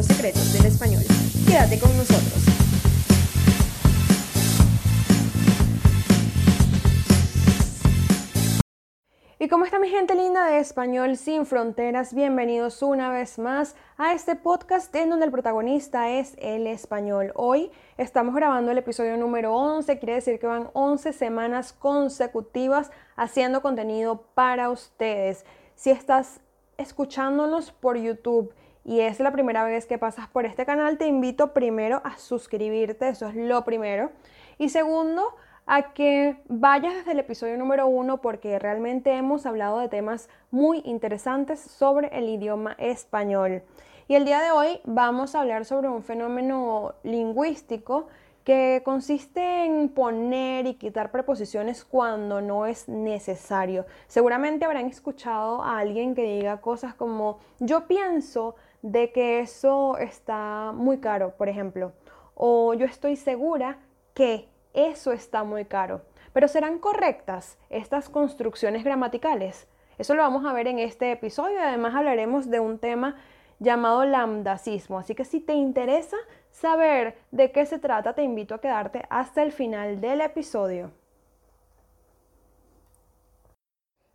los secretos del español. Quédate con nosotros. ¿Y cómo está mi gente linda de Español sin Fronteras? Bienvenidos una vez más a este podcast en donde el protagonista es el español. Hoy estamos grabando el episodio número 11, quiere decir que van 11 semanas consecutivas haciendo contenido para ustedes. Si estás escuchándonos por YouTube y es la primera vez que pasas por este canal, te invito primero a suscribirte, eso es lo primero. Y segundo, a que vayas desde el episodio número uno porque realmente hemos hablado de temas muy interesantes sobre el idioma español. Y el día de hoy vamos a hablar sobre un fenómeno lingüístico que consiste en poner y quitar preposiciones cuando no es necesario. Seguramente habrán escuchado a alguien que diga cosas como yo pienso de que eso está muy caro, por ejemplo, o yo estoy segura que eso está muy caro. Pero ¿serán correctas estas construcciones gramaticales? Eso lo vamos a ver en este episodio además hablaremos de un tema llamado lambdacismo. Así que si te interesa saber de qué se trata, te invito a quedarte hasta el final del episodio.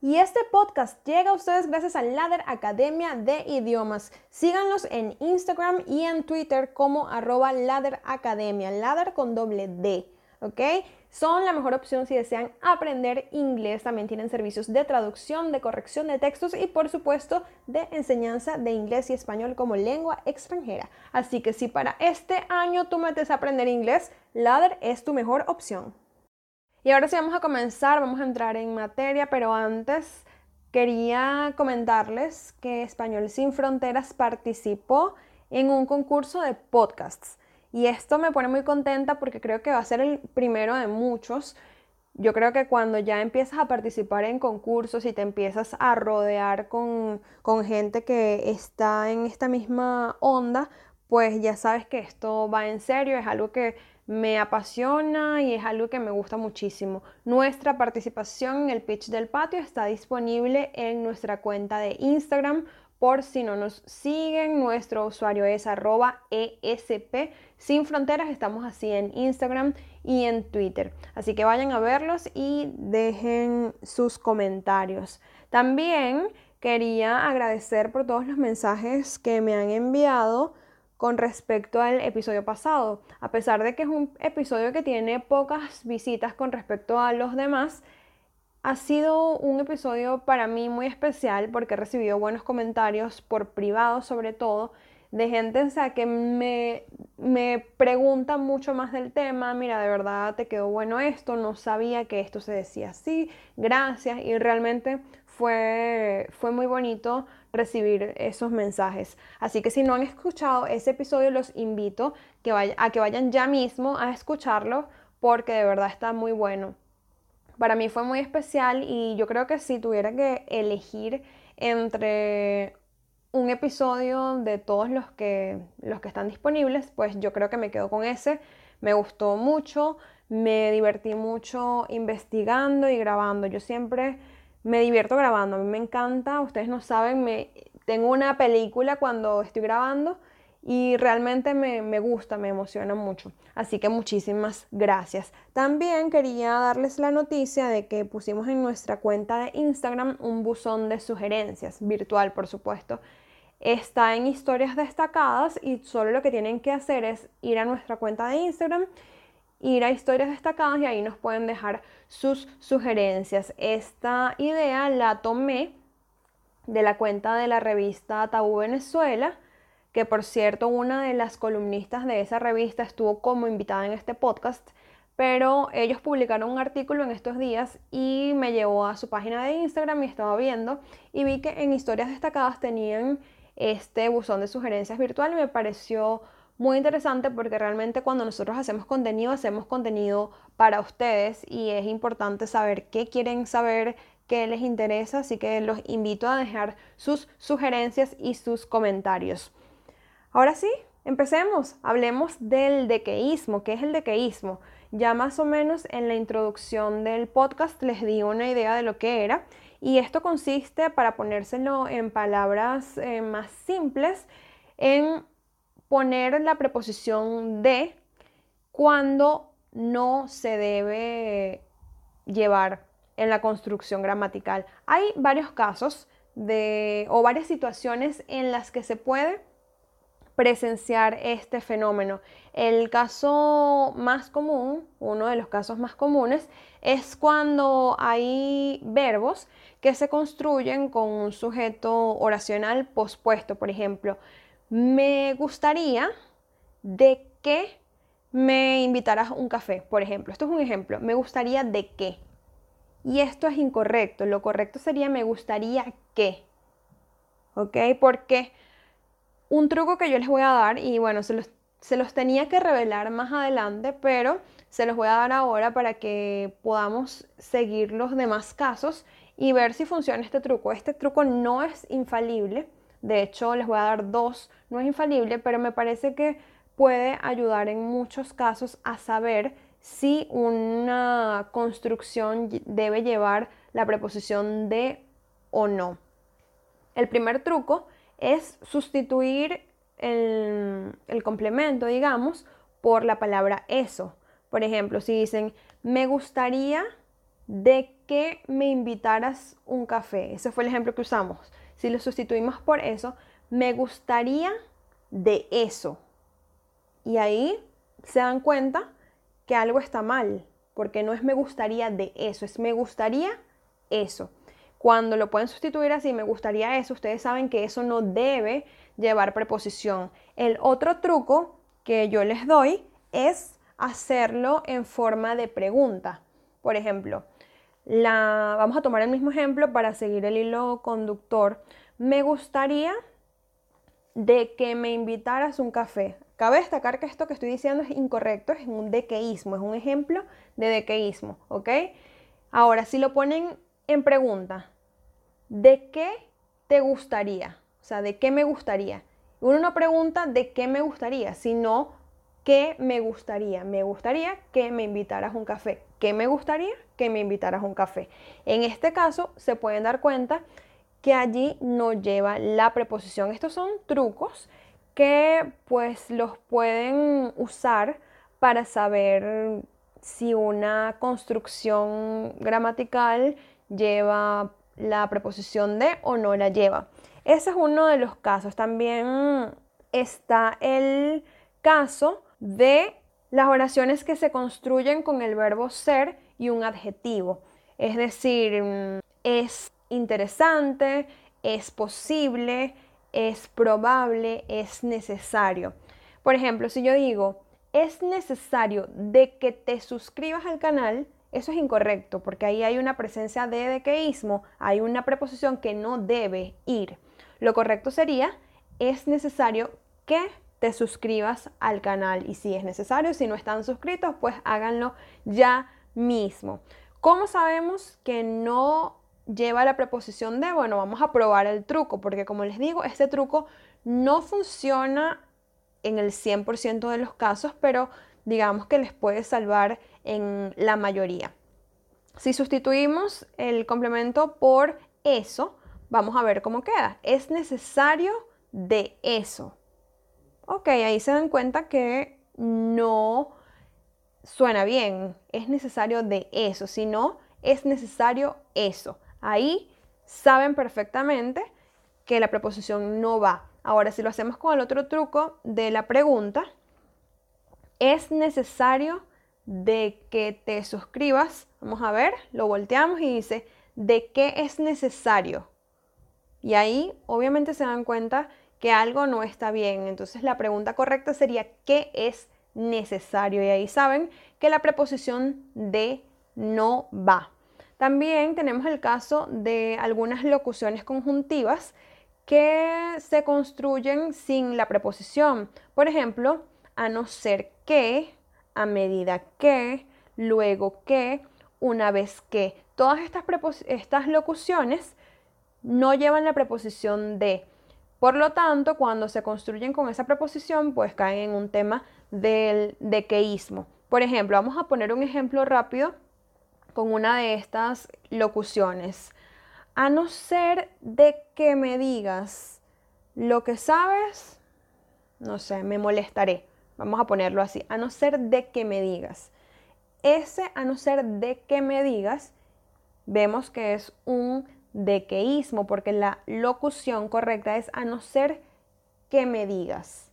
Y este podcast llega a ustedes gracias a Ladder Academia de Idiomas. Síganlos en Instagram y en Twitter como arroba Ladder Academia, Ladder con doble D. ¿ok? Son la mejor opción si desean aprender inglés. También tienen servicios de traducción, de corrección de textos y por supuesto de enseñanza de inglés y español como lengua extranjera. Así que si para este año tú metes a aprender inglés, Ladder es tu mejor opción. Y ahora sí vamos a comenzar, vamos a entrar en materia, pero antes quería comentarles que Español sin Fronteras participó en un concurso de podcasts. Y esto me pone muy contenta porque creo que va a ser el primero de muchos. Yo creo que cuando ya empiezas a participar en concursos y te empiezas a rodear con, con gente que está en esta misma onda, pues ya sabes que esto va en serio, es algo que me apasiona y es algo que me gusta muchísimo. Nuestra participación en el pitch del patio está disponible en nuestra cuenta de Instagram por si no nos siguen, nuestro usuario es arroba ESP sin fronteras. Estamos así en Instagram y en Twitter. Así que vayan a verlos y dejen sus comentarios. También quería agradecer por todos los mensajes que me han enviado con respecto al episodio pasado. A pesar de que es un episodio que tiene pocas visitas con respecto a los demás, ha sido un episodio para mí muy especial porque he recibido buenos comentarios por privado sobre todo de gente sea, que me, me pregunta mucho más del tema, mira, de verdad te quedó bueno esto, no sabía que esto se decía así, gracias y realmente fue, fue muy bonito recibir esos mensajes. Así que si no han escuchado ese episodio, los invito que a que vayan ya mismo a escucharlo porque de verdad está muy bueno para mí fue muy especial y yo creo que si tuviera que elegir entre un episodio de todos los que, los que están disponibles, pues yo creo que me quedo con ese. Me gustó mucho, me divertí mucho investigando y grabando. Yo siempre me divierto grabando, a mí me encanta, ustedes no saben, me, tengo una película cuando estoy grabando y realmente me, gusta, me emociona mucho. Así que muchísimas gracias. También quería darles la noticia de que pusimos en nuestra cuenta de Instagram un buzón de sugerencias, virtual por supuesto. Está en historias destacadas y solo lo que tienen que hacer es ir a nuestra cuenta de Instagram, ir a historias destacadas y ahí nos pueden dejar sus sugerencias. Esta idea la tomé de la cuenta de la revista Tabú Venezuela que por cierto una de las columnistas de esa revista estuvo como invitada en este podcast, pero ellos publicaron un artículo en estos días y me llevó a su página de Instagram y estaba viendo y vi que en historias destacadas tenían este buzón de sugerencias virtual y me pareció muy interesante porque realmente cuando nosotros hacemos contenido, hacemos contenido para ustedes y es importante saber qué quieren saber, qué les interesa, así que los invito a dejar sus sugerencias y sus comentarios. Ahora sí, empecemos. Hablemos del dequeísmo. ¿Qué es el dequeísmo? Ya más o menos en la introducción del podcast les di una idea de lo que era. Y esto consiste, para ponérselo en palabras eh, más simples, en poner la preposición de cuando no se debe llevar en la construcción gramatical. Hay varios casos de, o varias situaciones en las que se puede presenciar este fenómeno. El caso más común, uno de los casos más comunes, es cuando hay verbos que se construyen con un sujeto oracional pospuesto. Por ejemplo, me gustaría de que me invitaras un café, por ejemplo. Esto es un ejemplo. Me gustaría de qué. Y esto es incorrecto. Lo correcto sería me gustaría que. ¿Ok? Porque un truco que yo les voy a dar, y bueno, se los, se los tenía que revelar más adelante, pero se los voy a dar ahora para que podamos seguir los demás casos y ver si funciona este truco. Este truco no es infalible. De hecho, les voy a dar dos. No es infalible, pero me parece que puede ayudar en muchos casos a saber si una construcción debe llevar la preposición de o no. El primer truco es sustituir el, complemento, digamos, por la palabra eso. Por ejemplo, si dicen, me gustaría de que me invitaras un café. Ese fue el ejemplo que usamos. Si lo sustituimos por eso, me gustaría de eso. Y ahí se dan cuenta que algo está mal, porque no es me gustaría de eso, es me gustaría eso. Cuando lo pueden sustituir así, me gustaría eso, ustedes saben que eso no debe llevar preposición. El otro truco que yo les doy es hacerlo en forma de pregunta. Por ejemplo, vamos a tomar el mismo ejemplo para seguir el hilo conductor. Me gustaría de que me invitaras un café. Cabe destacar que esto que estoy diciendo es incorrecto, es un dequeísmo, es un ejemplo de dequeísmo, ¿ok? Ahora, si lo ponen en pregunta, ¿de qué te gustaría? O sea, ¿de qué me gustaría? Uno no pregunta de qué me gustaría, sino qué me gustaría. Me gustaría que me invitaras un café. ¿Qué me gustaría? Que me invitaras un café. En este caso, se pueden dar cuenta que allí no lleva la preposición. Estos son trucos que pues los pueden usar para saber si una construcción gramatical lleva la preposición de o no la lleva. Ese es uno de los casos. También está el caso de las oraciones que se construyen con el verbo ser y un adjetivo. Es decir, es interesante, es posible, es probable, es necesario. Por ejemplo, si yo digo, es necesario de que te suscribas al canal, eso es incorrecto, porque ahí hay una presencia de dequeísmo, hay una preposición que no debe ir. Lo correcto sería, es necesario que te suscribas al canal. Y si es necesario, si no están suscritos, pues háganlo ya mismo. ¿Cómo sabemos que no lleva la preposición de, bueno, vamos a probar el truco, porque como les digo, este truco no funciona en el 100% de los casos, pero digamos que les puede salvar en la mayoría. Si sustituimos el complemento por eso, vamos a ver cómo queda. Es necesario de eso. Ok, ahí se dan cuenta que no suena bien. Es necesario de eso, sino es necesario eso. Ahí saben perfectamente que la preposición no va. Ahora, si lo hacemos con el otro truco de la pregunta, es necesario de que te suscribas. Vamos a ver, lo volteamos y dice, ¿de qué es necesario? Y ahí obviamente se dan cuenta que algo no está bien. Entonces la pregunta correcta sería, ¿qué es necesario? Y ahí saben que la preposición de no va. También tenemos el caso de algunas locuciones conjuntivas que se construyen sin la preposición. Por ejemplo, a no ser que, a medida que, luego que, una vez que. Todas estas, estas locuciones no llevan la preposición de. Por lo tanto, cuando se construyen con esa preposición, pues caen en un tema del dequeísmo. Por ejemplo, vamos a poner un ejemplo rápido con una de estas locuciones. A no ser de que me digas lo que sabes, no sé, me molestaré. Vamos a ponerlo así, a no ser de que me digas. Ese a no ser de que me digas, vemos que es un dequeísmo, porque la locución correcta es a no ser que me digas.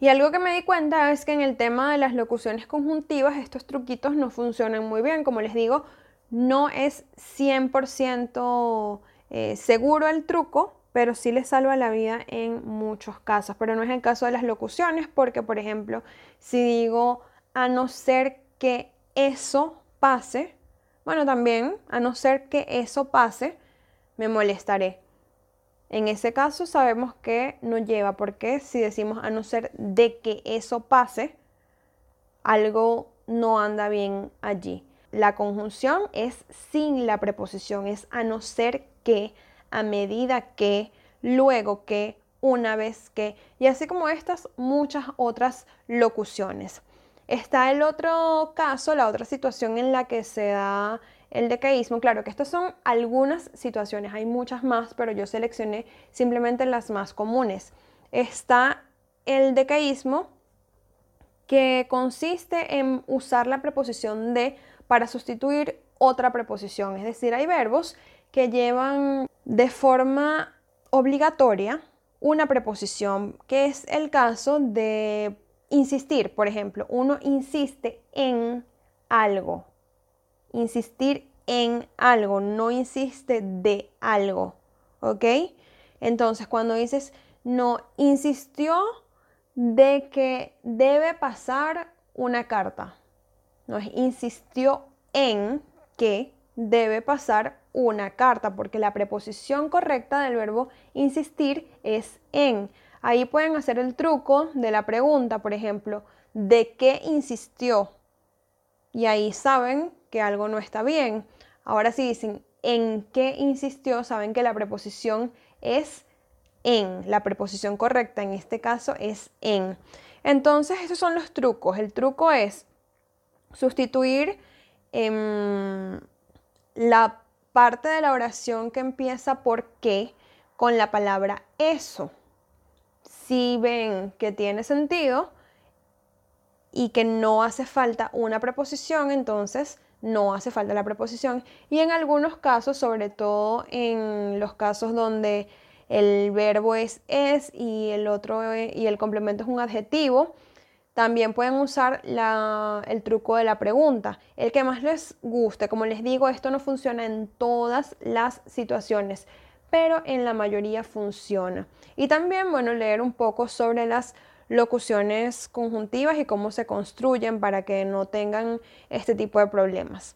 Y algo que me di cuenta es que en el tema de las locuciones conjuntivas estos truquitos no funcionan muy bien. Como les digo, no es 100% eh, seguro el truco, pero sí les salva la vida en muchos casos. Pero no es el caso de las locuciones, porque por ejemplo, si digo a no ser que eso pase, bueno, también a no ser que eso pase, me molestaré. En ese caso sabemos que no lleva, porque si decimos a no ser de que eso pase, algo no anda bien allí. La conjunción es sin la preposición, es a no ser que, a medida que, luego que, una vez que, y así como estas muchas otras locuciones. Está el otro caso, la otra situación en la que se da el decaísmo, claro que estas son algunas situaciones, hay muchas más, pero yo seleccioné simplemente las más comunes. Está el decaísmo que consiste en usar la preposición de para sustituir otra preposición, es decir, hay verbos que llevan de forma obligatoria una preposición, que es el caso de insistir, por ejemplo, uno insiste en algo, insistir en algo, no insiste de algo, ¿ok? Entonces, cuando dices, no insistió de que debe pasar una carta, no insistió en que debe pasar una carta, porque la preposición correcta del verbo insistir es en. Ahí pueden hacer el truco de la pregunta, por ejemplo, ¿de qué insistió? Y ahí saben que algo no está bien. Ahora si dicen en qué insistió, saben que la preposición es en. La preposición correcta en este caso es en. Entonces, esos son los trucos. El truco es sustituir em, la parte de la oración que empieza por qué con la palabra eso. Si ven que tiene sentido y que no hace falta una preposición, entonces no hace falta la preposición. Y en algunos casos, sobre todo en los casos donde el verbo es es y el otro e, y el complemento es un adjetivo, también pueden usar el truco de la pregunta, el que más les guste. Como les digo, esto no funciona en todas las situaciones, pero en la mayoría funciona. Y también, bueno, leer un poco sobre las locuciones conjuntivas y cómo se construyen para que no tengan este tipo de problemas.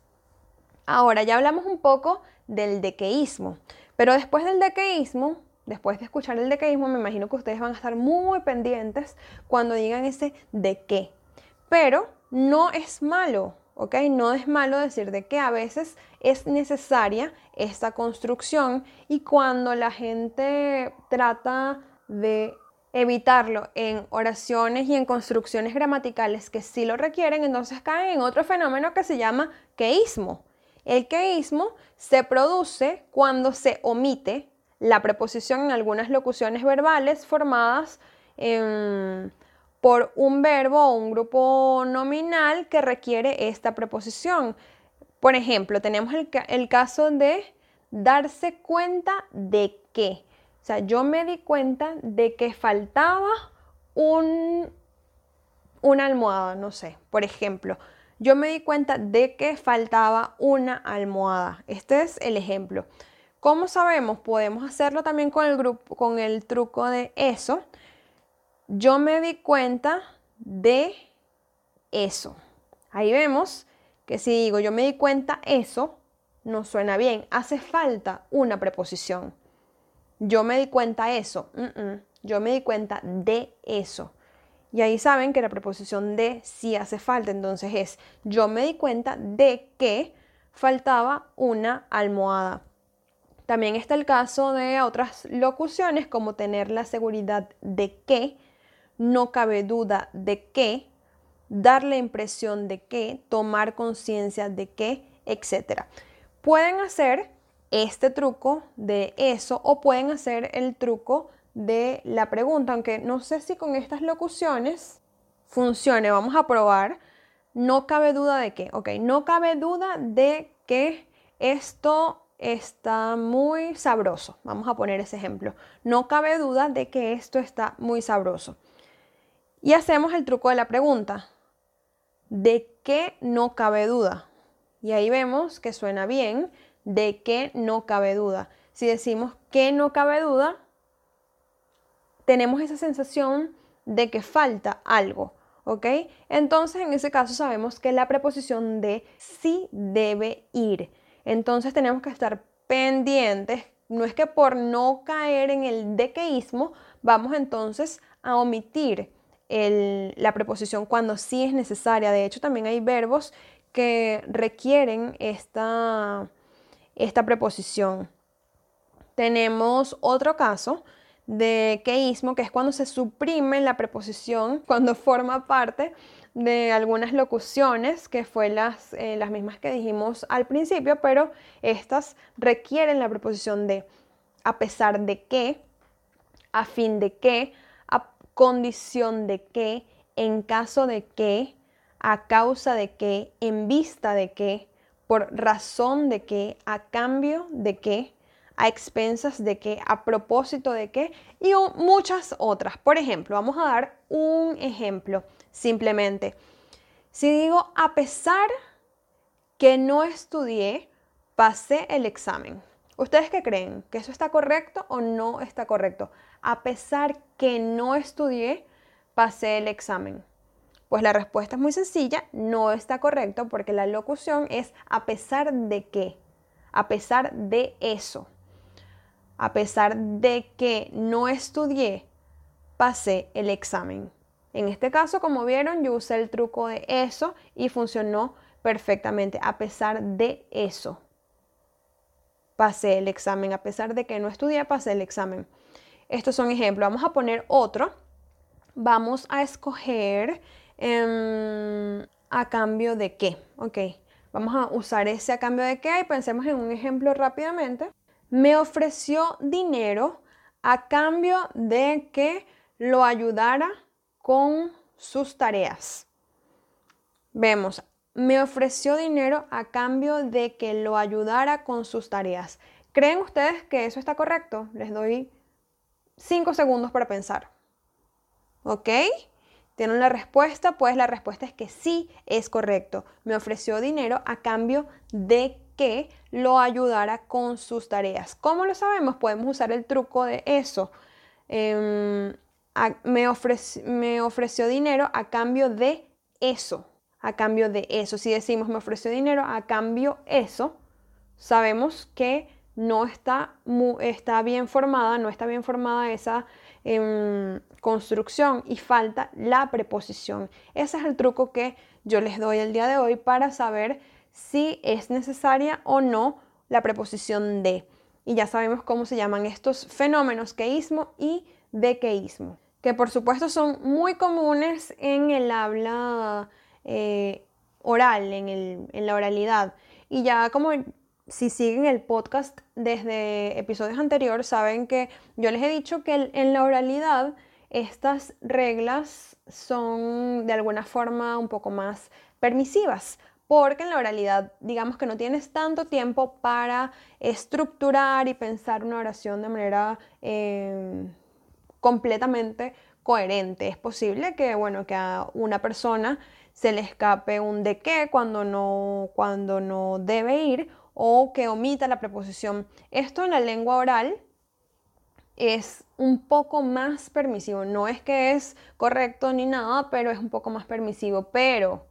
Ahora, ya hablamos un poco del dequeísmo, pero después del dequeísmo, después de escuchar el dequeísmo, me imagino que ustedes van a estar muy pendientes cuando digan ese de qué. Pero no es malo, ¿ok? No es malo decir de qué. A veces es necesaria esta construcción y cuando la gente trata de evitarlo en oraciones y en construcciones gramaticales que sí lo requieren, entonces caen en otro fenómeno que se llama queísmo. El queísmo se produce cuando se omite la preposición en algunas locuciones verbales formadas por un verbo o un grupo nominal que requiere esta preposición. Por ejemplo, tenemos el, caso de darse cuenta de que sea, yo me di cuenta de que faltaba un, una almohada, no sé, por ejemplo. Yo me di cuenta de que faltaba una almohada. Este es el ejemplo. ¿Cómo sabemos? Podemos hacerlo también con el, grupo, con el truco de eso. Yo me di cuenta de eso. Ahí vemos que si digo yo me di cuenta eso, no suena bien. Hace falta una preposición. Yo me di cuenta eso. Yo me di cuenta de eso. Y ahí saben que la preposición de sí hace falta. Entonces es, yo me di cuenta de que faltaba una almohada. También está el caso de otras locuciones como tener la seguridad de que, no cabe duda de que, dar la impresión de que, tomar conciencia de que, etc. Pueden hacer este truco de eso o pueden hacer el truco de la pregunta, aunque no sé si con estas locuciones funcione, vamos a probar. No cabe duda de que, ok, no cabe duda de que esto está muy sabroso. Vamos a poner ese ejemplo. No cabe duda de que esto está muy sabroso. Y hacemos el truco de la pregunta. ¿De qué no cabe duda? Y ahí vemos que suena bien. ¿De qué no cabe duda? Si decimos que no cabe duda, tenemos esa sensación de que falta algo. ¿Ok? Entonces, en ese caso sabemos que la preposición de sí debe ir. Entonces tenemos que estar pendientes. No es que por no caer en el dequeísmo vamos entonces a omitir la preposición cuando sí es necesaria. De hecho, también hay verbos que requieren esta, esta preposición. Tenemos otro caso de queísmo, que es cuando se suprime la preposición, cuando forma parte de algunas locuciones, que fue las, eh, las mismas que dijimos al principio, pero estas requieren la preposición de a pesar de que, a fin de que, condición de que, en caso de que, a causa de que, en vista de que, por razón de que, a cambio de que, a expensas de que, a propósito de que, y muchas otras. Por ejemplo, vamos a dar un ejemplo simplemente. Si digo, a pesar que no estudié, pasé el examen. ¿Ustedes qué creen? ¿Que eso está correcto o no está correcto? A pesar que no estudié, pasé el examen. Pues la respuesta es muy sencilla, no está correcto porque la locución es a pesar de qué, a pesar de eso. A pesar de que no estudié, pasé el examen. En este caso, como vieron, yo usé el truco de eso y funcionó perfectamente. A pesar de eso, pasé el examen. A pesar de que no estudié, pasé el examen. Estos son ejemplos. Vamos a poner otro. Vamos a escoger em, a cambio de qué. Ok. Vamos a usar ese a cambio de qué y pensemos en un ejemplo rápidamente. Me ofreció dinero a cambio de que lo ayudara con sus tareas. Vemos, me ofreció dinero a cambio de que lo ayudara con sus tareas. ¿Creen ustedes que eso está correcto? Les doy cinco segundos para pensar. ¿Ok? ¿Tienen la respuesta? Pues la respuesta es que sí es correcto. Me ofreció dinero a cambio de que lo ayudara con sus tareas. ¿Cómo lo sabemos? Podemos usar el truco de eso. Em, me, ofreció dinero a cambio de eso, a cambio de eso. Si decimos me ofreció dinero a cambio eso, sabemos que no está, está bien formada, no está bien formada esa em, construcción y falta la preposición. Ese es el truco que yo les doy el día de hoy para saber si es necesaria o no la preposición de. Y ya sabemos cómo se llaman estos fenómenos, queísmo y dequeísmo que por supuesto son muy comunes en el habla eh, oral, en, la oralidad. Y ya como si siguen el podcast desde episodios anteriores, saben que yo les he dicho que en la oralidad estas reglas son de alguna forma un poco más permisivas, porque en la oralidad digamos que no tienes tanto tiempo para estructurar y pensar una oración de manera eh, completamente coherente. Es posible que, bueno, que a una persona se le escape un de qué cuando no, cuando no debe ir o que omita la preposición. Esto en la lengua oral es un poco más permisivo. No es que es correcto ni nada, pero es un poco más permisivo. Pero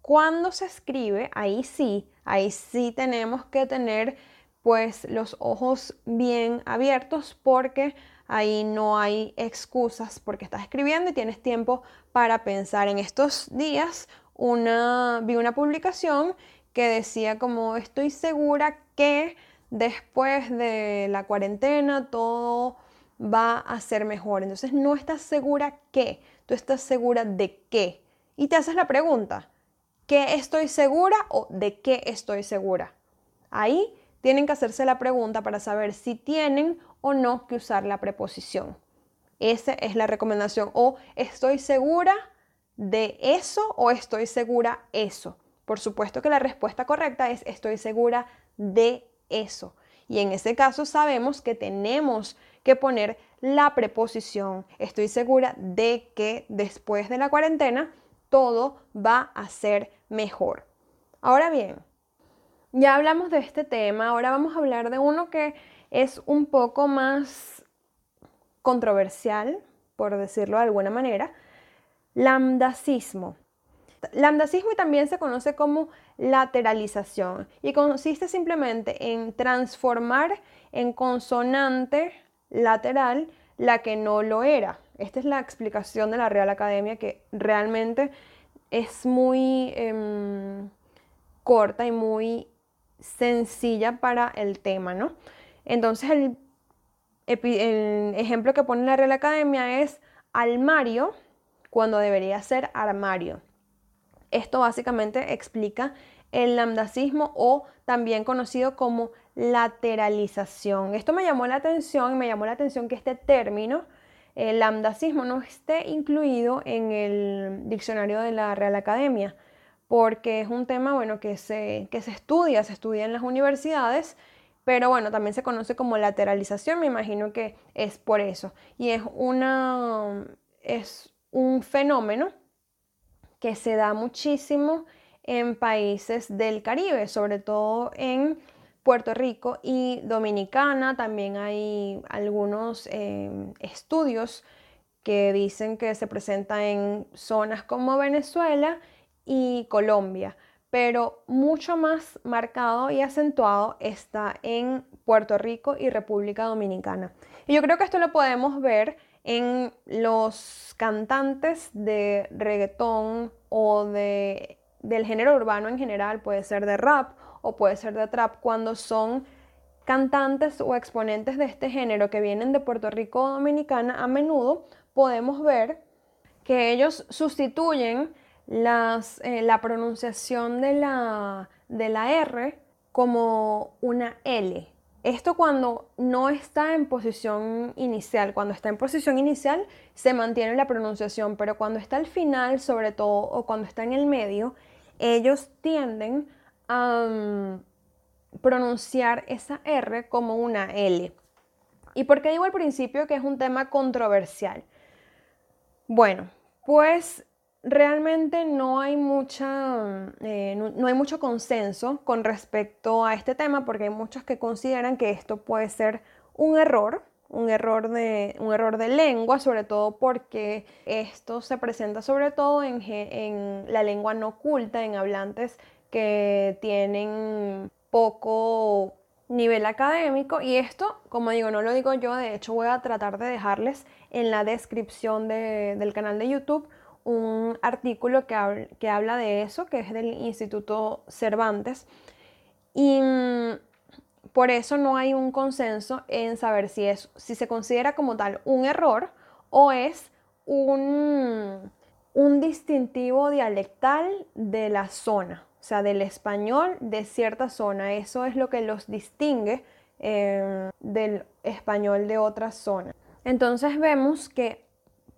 cuando se escribe, ahí sí, ahí sí tenemos que tener pues los ojos bien abiertos porque ahí no hay excusas porque estás escribiendo y tienes tiempo para pensar. En estos días una, vi una publicación que decía como estoy segura que después de la cuarentena todo va a ser mejor. Entonces no estás segura qué, tú estás segura de qué. Y te haces la pregunta, ¿qué estoy segura o de qué estoy segura? Ahí tienen que hacerse la pregunta para saber si tienen o no que usar la preposición. Esa es la recomendación. O estoy segura de eso o estoy segura eso. Por supuesto que la respuesta correcta es estoy segura de eso. Y en ese caso sabemos que tenemos que poner la preposición. Estoy segura de que después de la cuarentena todo va a ser mejor. Ahora bien, ya hablamos de este tema, ahora vamos a hablar de uno que es un poco más controversial, por decirlo de alguna manera, lambdacismo. Lambdacismo también se conoce como lateralización y consiste simplemente en transformar en consonante lateral la que no lo era. Esta es la explicación de la Real Academia que realmente es muy em, corta y muy sencilla para el tema, ¿no? Entonces el, el ejemplo que pone la Real Academia es almario cuando debería ser armario. Esto básicamente explica el lambdacismo o también conocido como lateralización. Esto me llamó la atención, me llamó la atención que este término, el lambdacismo, no esté incluido en el diccionario de la Real Academia, porque es un tema bueno, que, se, que se estudia, se estudia en las universidades, pero bueno, también se conoce como lateralización, me imagino que es por eso. Y es, una, es un fenómeno que se da muchísimo en países del Caribe, sobre todo en Puerto Rico y Dominicana. También hay algunos em, estudios que dicen que se presenta en zonas como Venezuela y Colombia, pero mucho más marcado y acentuado está en Puerto Rico y República Dominicana. Y yo creo que esto lo podemos ver en los cantantes de reggaetón o de, del género urbano en general, puede ser de rap o puede ser de trap, cuando son cantantes o exponentes de este género que vienen de Puerto Rico o Dominicana, a menudo podemos ver que ellos sustituyen eh, la pronunciación de la, de la R como una L. Esto cuando no está en posición inicial, cuando está en posición inicial se mantiene la pronunciación, pero cuando está al final sobre todo o cuando está en el medio, ellos tienden a mm, pronunciar esa R como una L. ¿Y por qué digo al principio que es un tema controversial? Bueno, pues realmente no hay, mucha, eh, no, hay mucho consenso con respecto a este tema porque hay muchos que consideran que esto puede ser un error, un error de, un error de lengua, sobre todo porque esto se presenta sobre todo en, en la lengua no culta, en hablantes que tienen poco nivel académico. Y esto, como digo, no lo digo yo, de hecho voy a tratar de dejarles en la descripción del canal de YouTube un artículo que, habla de eso, que es del Instituto Cervantes. Y mm, por eso no hay un consenso en saber si, es, si se considera como tal un error o es un, un distintivo dialectal de la zona, o sea, del español de cierta zona. Eso es lo que los distingue eh, del español de otra zona. Entonces vemos que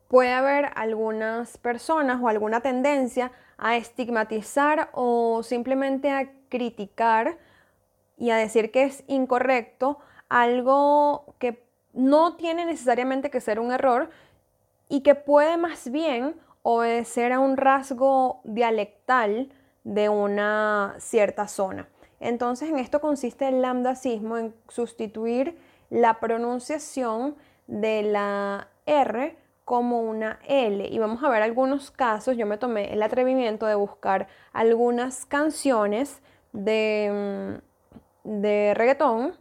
puede haber algunas personas o alguna tendencia a estigmatizar o simplemente a criticar y a decir que es incorrecto algo que no tiene necesariamente que ser un error y que puede más bien obedecer a un rasgo dialectal de una cierta zona. Entonces en esto consiste el lambdacismo, en sustituir la pronunciación de la R como una L. Y vamos a ver algunos casos. Yo me tomé el atrevimiento de buscar algunas canciones de, mm, de reggaetón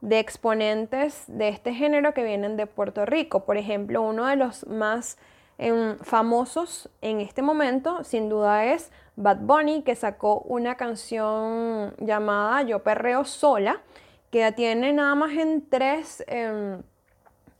de exponentes de este género que vienen de Puerto Rico. Por ejemplo, uno de los más em, famosos en este momento, sin duda, es Bad Bunny, que sacó una canción llamada Yo Perreo Sola, que tiene nada más en tres... Em,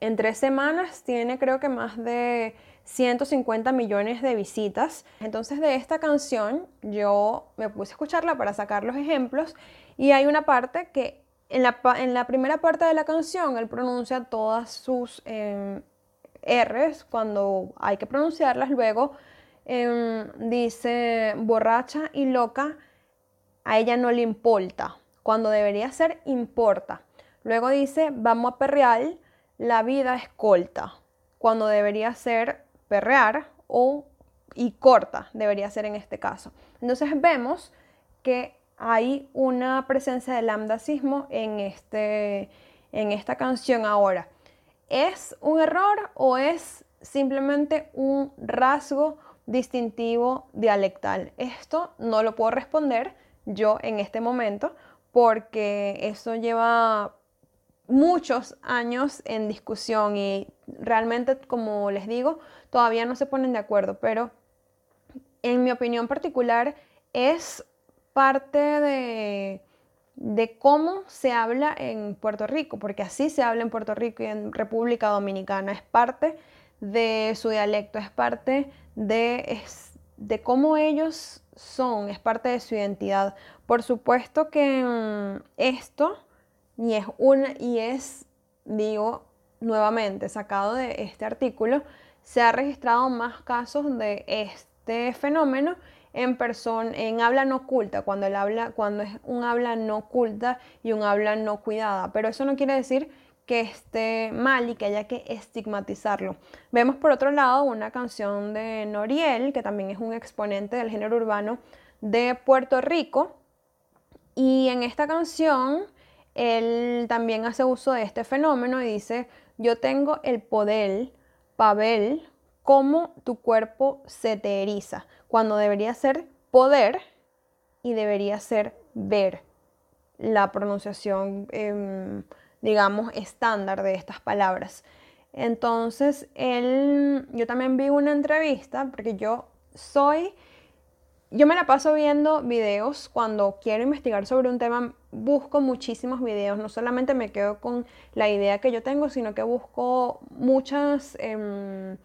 en tres semanas tiene creo que más de 150 millones de visitas. Entonces de esta canción yo me puse a escucharla para sacar los ejemplos y hay una parte que en la, en la primera parte de la canción él pronuncia todas sus, em, R's cuando hay que pronunciarlas. Luego em, dice borracha y loca, a ella no le importa, cuando debería ser importa. Luego dice vamos a perrear, la vida es corta, cuando debería ser perrear o y corta, debería ser en este caso. Entonces vemos que hay una presencia del lambdacismo en, este, en esta canción ahora. ¿Es un error o es simplemente un rasgo distintivo dialectal? Esto no lo puedo responder yo en este momento porque eso lleva muchos años en discusión y realmente, como les digo, todavía no se ponen de acuerdo, pero en mi opinión particular es parte de, de cómo se habla en Puerto Rico, porque así se habla en Puerto Rico y en República Dominicana, es parte de su dialecto, es parte de, de cómo ellos son, es parte de su identidad. Por supuesto que mm, esto y es una y es digo nuevamente sacado de este artículo, se ha registrado más casos de este fenómeno en persona, en habla no oculta, cuando, el habla, cuando es un habla no oculta y un habla no cuidada. Pero eso no quiere decir que esté mal y que haya que estigmatizarlo. Vemos por otro lado una canción de Noriel, que también es un exponente del género urbano de Puerto Rico. Y en esta canción él también hace uso de este fenómeno y dice, yo tengo el poder, Pavel, cómo tu cuerpo se te eriza, cuando debería ser poder y debería ser ver la pronunciación, em, digamos, estándar de estas palabras. Entonces, él, yo también vi una entrevista, porque yo soy, yo me la paso viendo videos cuando quiero investigar sobre un tema, busco muchísimos videos, no solamente me quedo con la idea que yo tengo, sino que busco muchas... Em,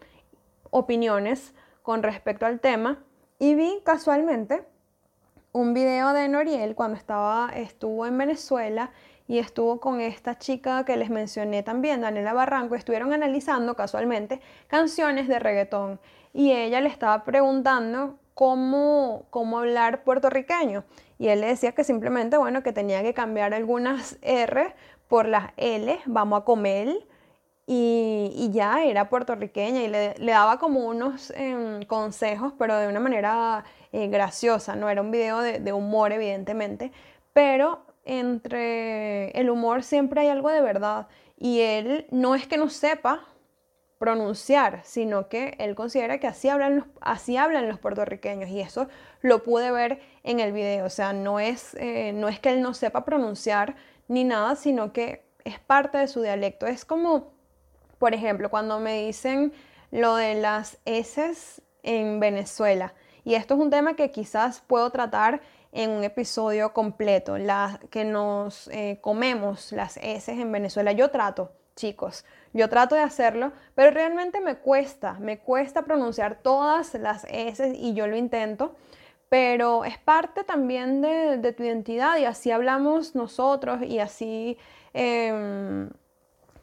opiniones con respecto al tema. Y vi casualmente un video de Noriel cuando estaba, estuvo en Venezuela y estuvo con esta chica que les mencioné también, Daniela Barranco, estuvieron analizando casualmente canciones de reggaetón y ella le estaba preguntando cómo, cómo hablar puertorriqueño. Y él le decía que simplemente, bueno, que tenía que cambiar algunas R por las L, vamos a comer, y, ya era puertorriqueña y le, daba como unos em, consejos, pero de una manera eh, graciosa, no era un video de, humor evidentemente, pero entre el humor siempre hay algo de verdad y él no es que no sepa pronunciar, sino que él considera que así hablan los, así hablan los puertorriqueños y eso lo pude ver en el video, o sea, no es, eh, no es que él no sepa pronunciar ni nada, sino que es parte de su dialecto, es como por ejemplo, cuando me dicen lo de las heces en Venezuela, y esto es un tema que quizás puedo tratar en un episodio completo, la, que nos eh, comemos las heces en Venezuela. Yo trato, chicos, yo trato de hacerlo, pero realmente me cuesta, me cuesta pronunciar todas las heces y yo lo intento, pero es parte también de, tu identidad y así hablamos nosotros y así... Em,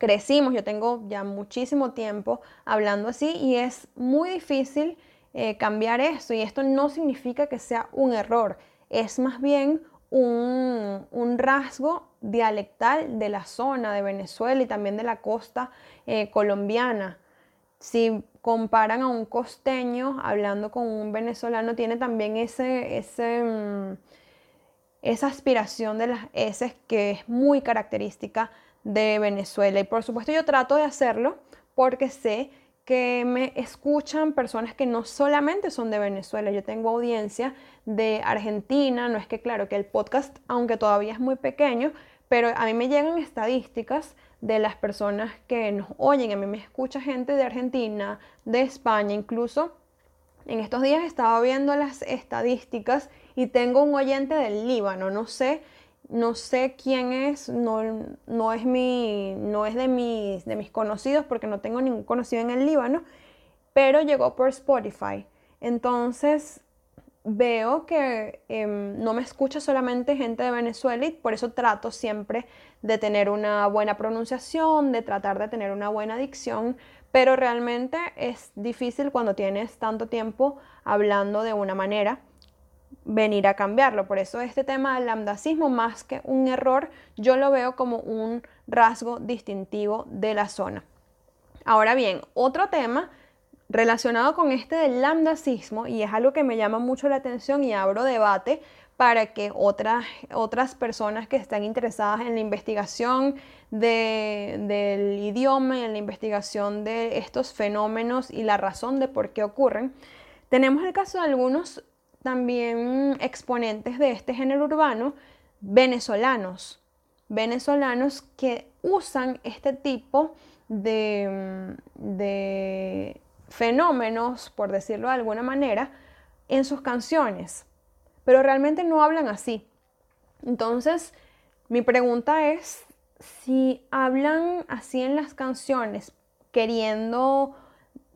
crecimos, yo tengo ya muchísimo tiempo hablando así y es muy difícil eh, cambiar esto y esto no significa que sea un error, es más bien un, rasgo dialectal de la zona de Venezuela y también de la costa eh, colombiana. Si comparan a un costeño hablando con un venezolano, tiene también ese, ese, mm, esa aspiración de las S que es muy característica de Venezuela. Y por supuesto yo trato de hacerlo porque sé que me escuchan personas que no solamente son de Venezuela, yo tengo audiencia de Argentina, no es que claro que el podcast, aunque todavía es muy pequeño, pero a mí me llegan estadísticas de las personas que nos oyen, a mí me escucha gente de Argentina, de España, incluso en estos días estaba viendo las estadísticas y tengo un oyente del Líbano, no sé no sé quién es, no, no es, mi, no es de, mis, de mis conocidos porque no tengo ningún conocido en el Líbano, pero llegó por Spotify. Entonces, veo que em, no me escucha solamente gente de Venezuela y por eso trato siempre de tener una buena pronunciación, de tratar de tener una buena dicción, pero realmente es difícil cuando tienes tanto tiempo hablando de una manera venir a cambiarlo. Por eso este tema del lambdacismo, más que un error, yo lo veo como un rasgo distintivo de la zona. Ahora bien, otro tema relacionado con este del lambdacismo, y es algo que me llama mucho la atención y abro debate para que otras, otras personas que están interesadas en la investigación del idioma en la investigación de estos fenómenos y la razón de por qué ocurren, tenemos el caso de algunos también exponentes de este género urbano venezolanos, venezolanos que usan este tipo de, de fenómenos, por decirlo de alguna manera, en sus canciones, pero realmente no hablan así. Entonces, mi pregunta es si hablan así en las canciones, queriendo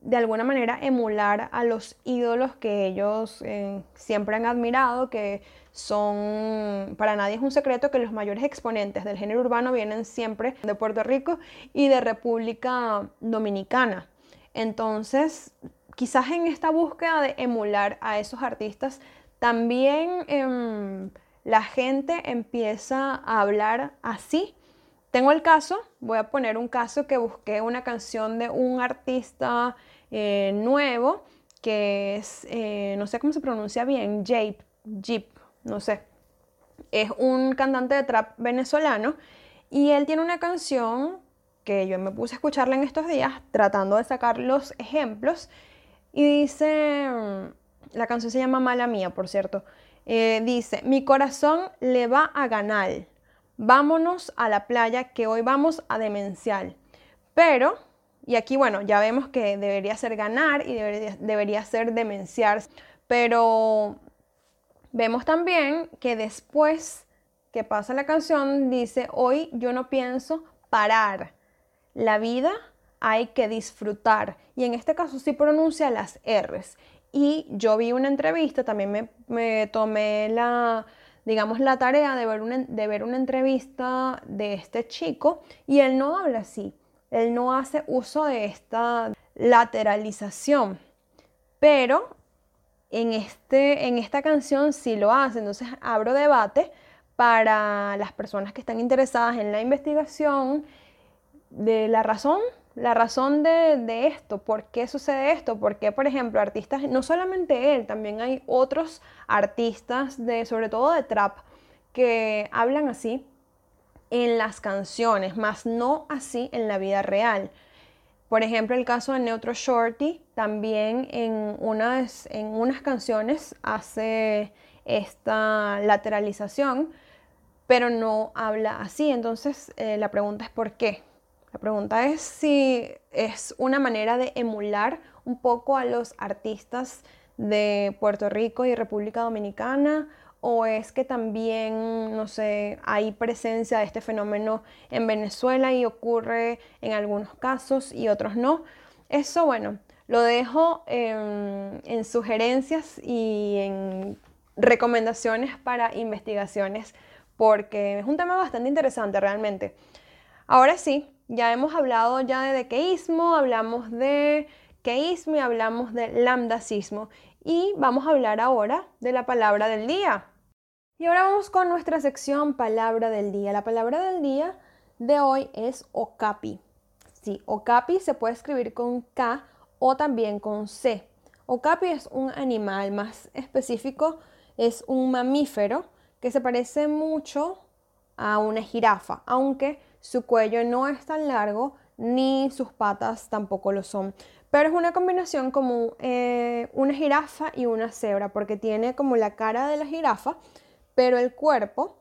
de alguna manera emular a los ídolos que ellos eh, siempre han admirado, que son, para nadie es un secreto que los mayores exponentes del género urbano vienen siempre de Puerto Rico y de República Dominicana. Entonces, quizás en esta búsqueda de emular a esos artistas, también em, la gente empieza a hablar así. Tengo el caso, voy a poner un caso que busqué una canción de un artista eh, nuevo que es, eh, no sé cómo se pronuncia bien, Jape, Jeep, no sé. Es un cantante de trap venezolano y él tiene una canción que yo me puse a escucharla en estos días tratando de sacar los ejemplos y dice, la canción se llama Mala Mía, por cierto, eh, dice, mi corazón le va a ganar, vámonos a la playa que hoy vamos a demencial. Pero, y aquí bueno, ya vemos que debería ser ganar y debería, debería ser demenciar, pero vemos también que después que pasa la canción dice, hoy yo no pienso parar la vida hay que disfrutar. Y en este caso sí pronuncia las R's. Y yo vi una entrevista, también me, tomé la, digamos, la tarea de ver, de ver una entrevista de este chico y él no habla así. Él no hace uso de esta lateralización. Pero en, este, en esta canción sí lo hace. Entonces abro debate para las personas que están interesadas en la investigación de la razón, la razón de, esto, por qué sucede esto, por qué, por ejemplo, artistas, no solamente él, también hay otros artistas, de, sobre todo de trap, que hablan así en las canciones, más no así en la vida real. Por ejemplo, el caso de Neutro Shorty, también en unas, en unas canciones hace esta lateralización, pero no habla así. Entonces, eh, la pregunta es ¿por qué? La pregunta es si es una manera de emular un poco a los artistas de Puerto Rico y República Dominicana o es que también, no sé, hay presencia de este fenómeno en Venezuela y ocurre en algunos casos y otros no. Eso, bueno, lo dejo en, en sugerencias y en recomendaciones para investigaciones porque es un tema bastante interesante realmente. Ahora sí, ya hemos hablado ya de dequeísmo, hablamos de queísmo y hablamos de lambdacismo. Y vamos a hablar ahora de la palabra del día. Y ahora vamos con nuestra sección palabra del día. La palabra del día de hoy es okapi. Sí, okapi se puede escribir con K o también con C. Okapi es un animal más específico, es un mamífero que se parece mucho a una jirafa, aunque su cuello no es tan largo ni sus patas tampoco lo son. Es una combinación como eh, una jirafa y una cebra, porque tiene como la cara de la jirafa, pero el cuerpo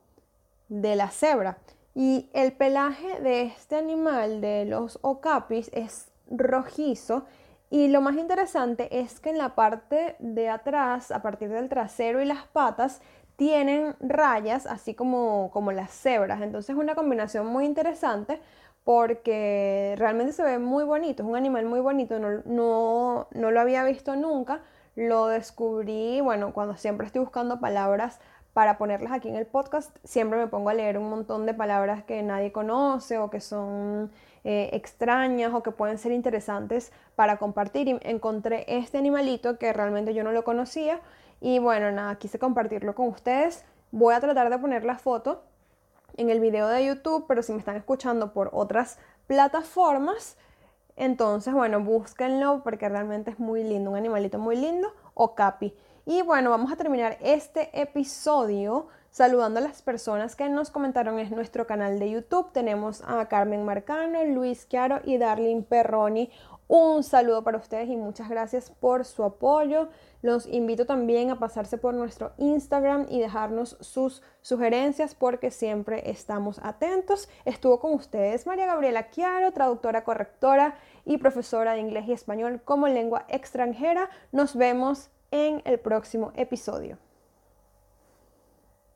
de la cebra. Y el pelaje de este animal, de los okapis, es rojizo. Y lo más interesante es que en la parte de atrás, a partir del trasero y las patas, tienen rayas, así como, como las cebras. Entonces es una combinación muy interesante porque realmente se ve muy bonito, es un animal muy bonito, no, no, lo había visto nunca, lo descubrí, bueno, cuando siempre estoy buscando palabras para ponerlas aquí en el podcast, siempre me pongo a leer un montón de palabras que nadie conoce o que son eh, extrañas o que pueden ser interesantes para compartir. Y encontré este animalito que realmente yo no lo conocía y bueno, nada, quise compartirlo con ustedes. Voy a tratar de poner la foto en el video de YouTube, pero si me están escuchando por otras plataformas, entonces, bueno, búsquenlo porque realmente es muy lindo, un animalito muy lindo, o capi. Y bueno, vamos a terminar este episodio saludando a las personas que nos comentaron en nuestro canal de YouTube. Tenemos a Carmen Marcano, Luis Chiaro y Darlene Perroni. Un saludo para ustedes y muchas gracias por su apoyo. Los invito también a pasarse por nuestro Instagram y dejarnos sus sugerencias porque siempre estamos atentos. Estuvo con ustedes María Gabriela Chiaro, traductora correctora y profesora de inglés y español como lengua extranjera. Nos vemos en el próximo episodio.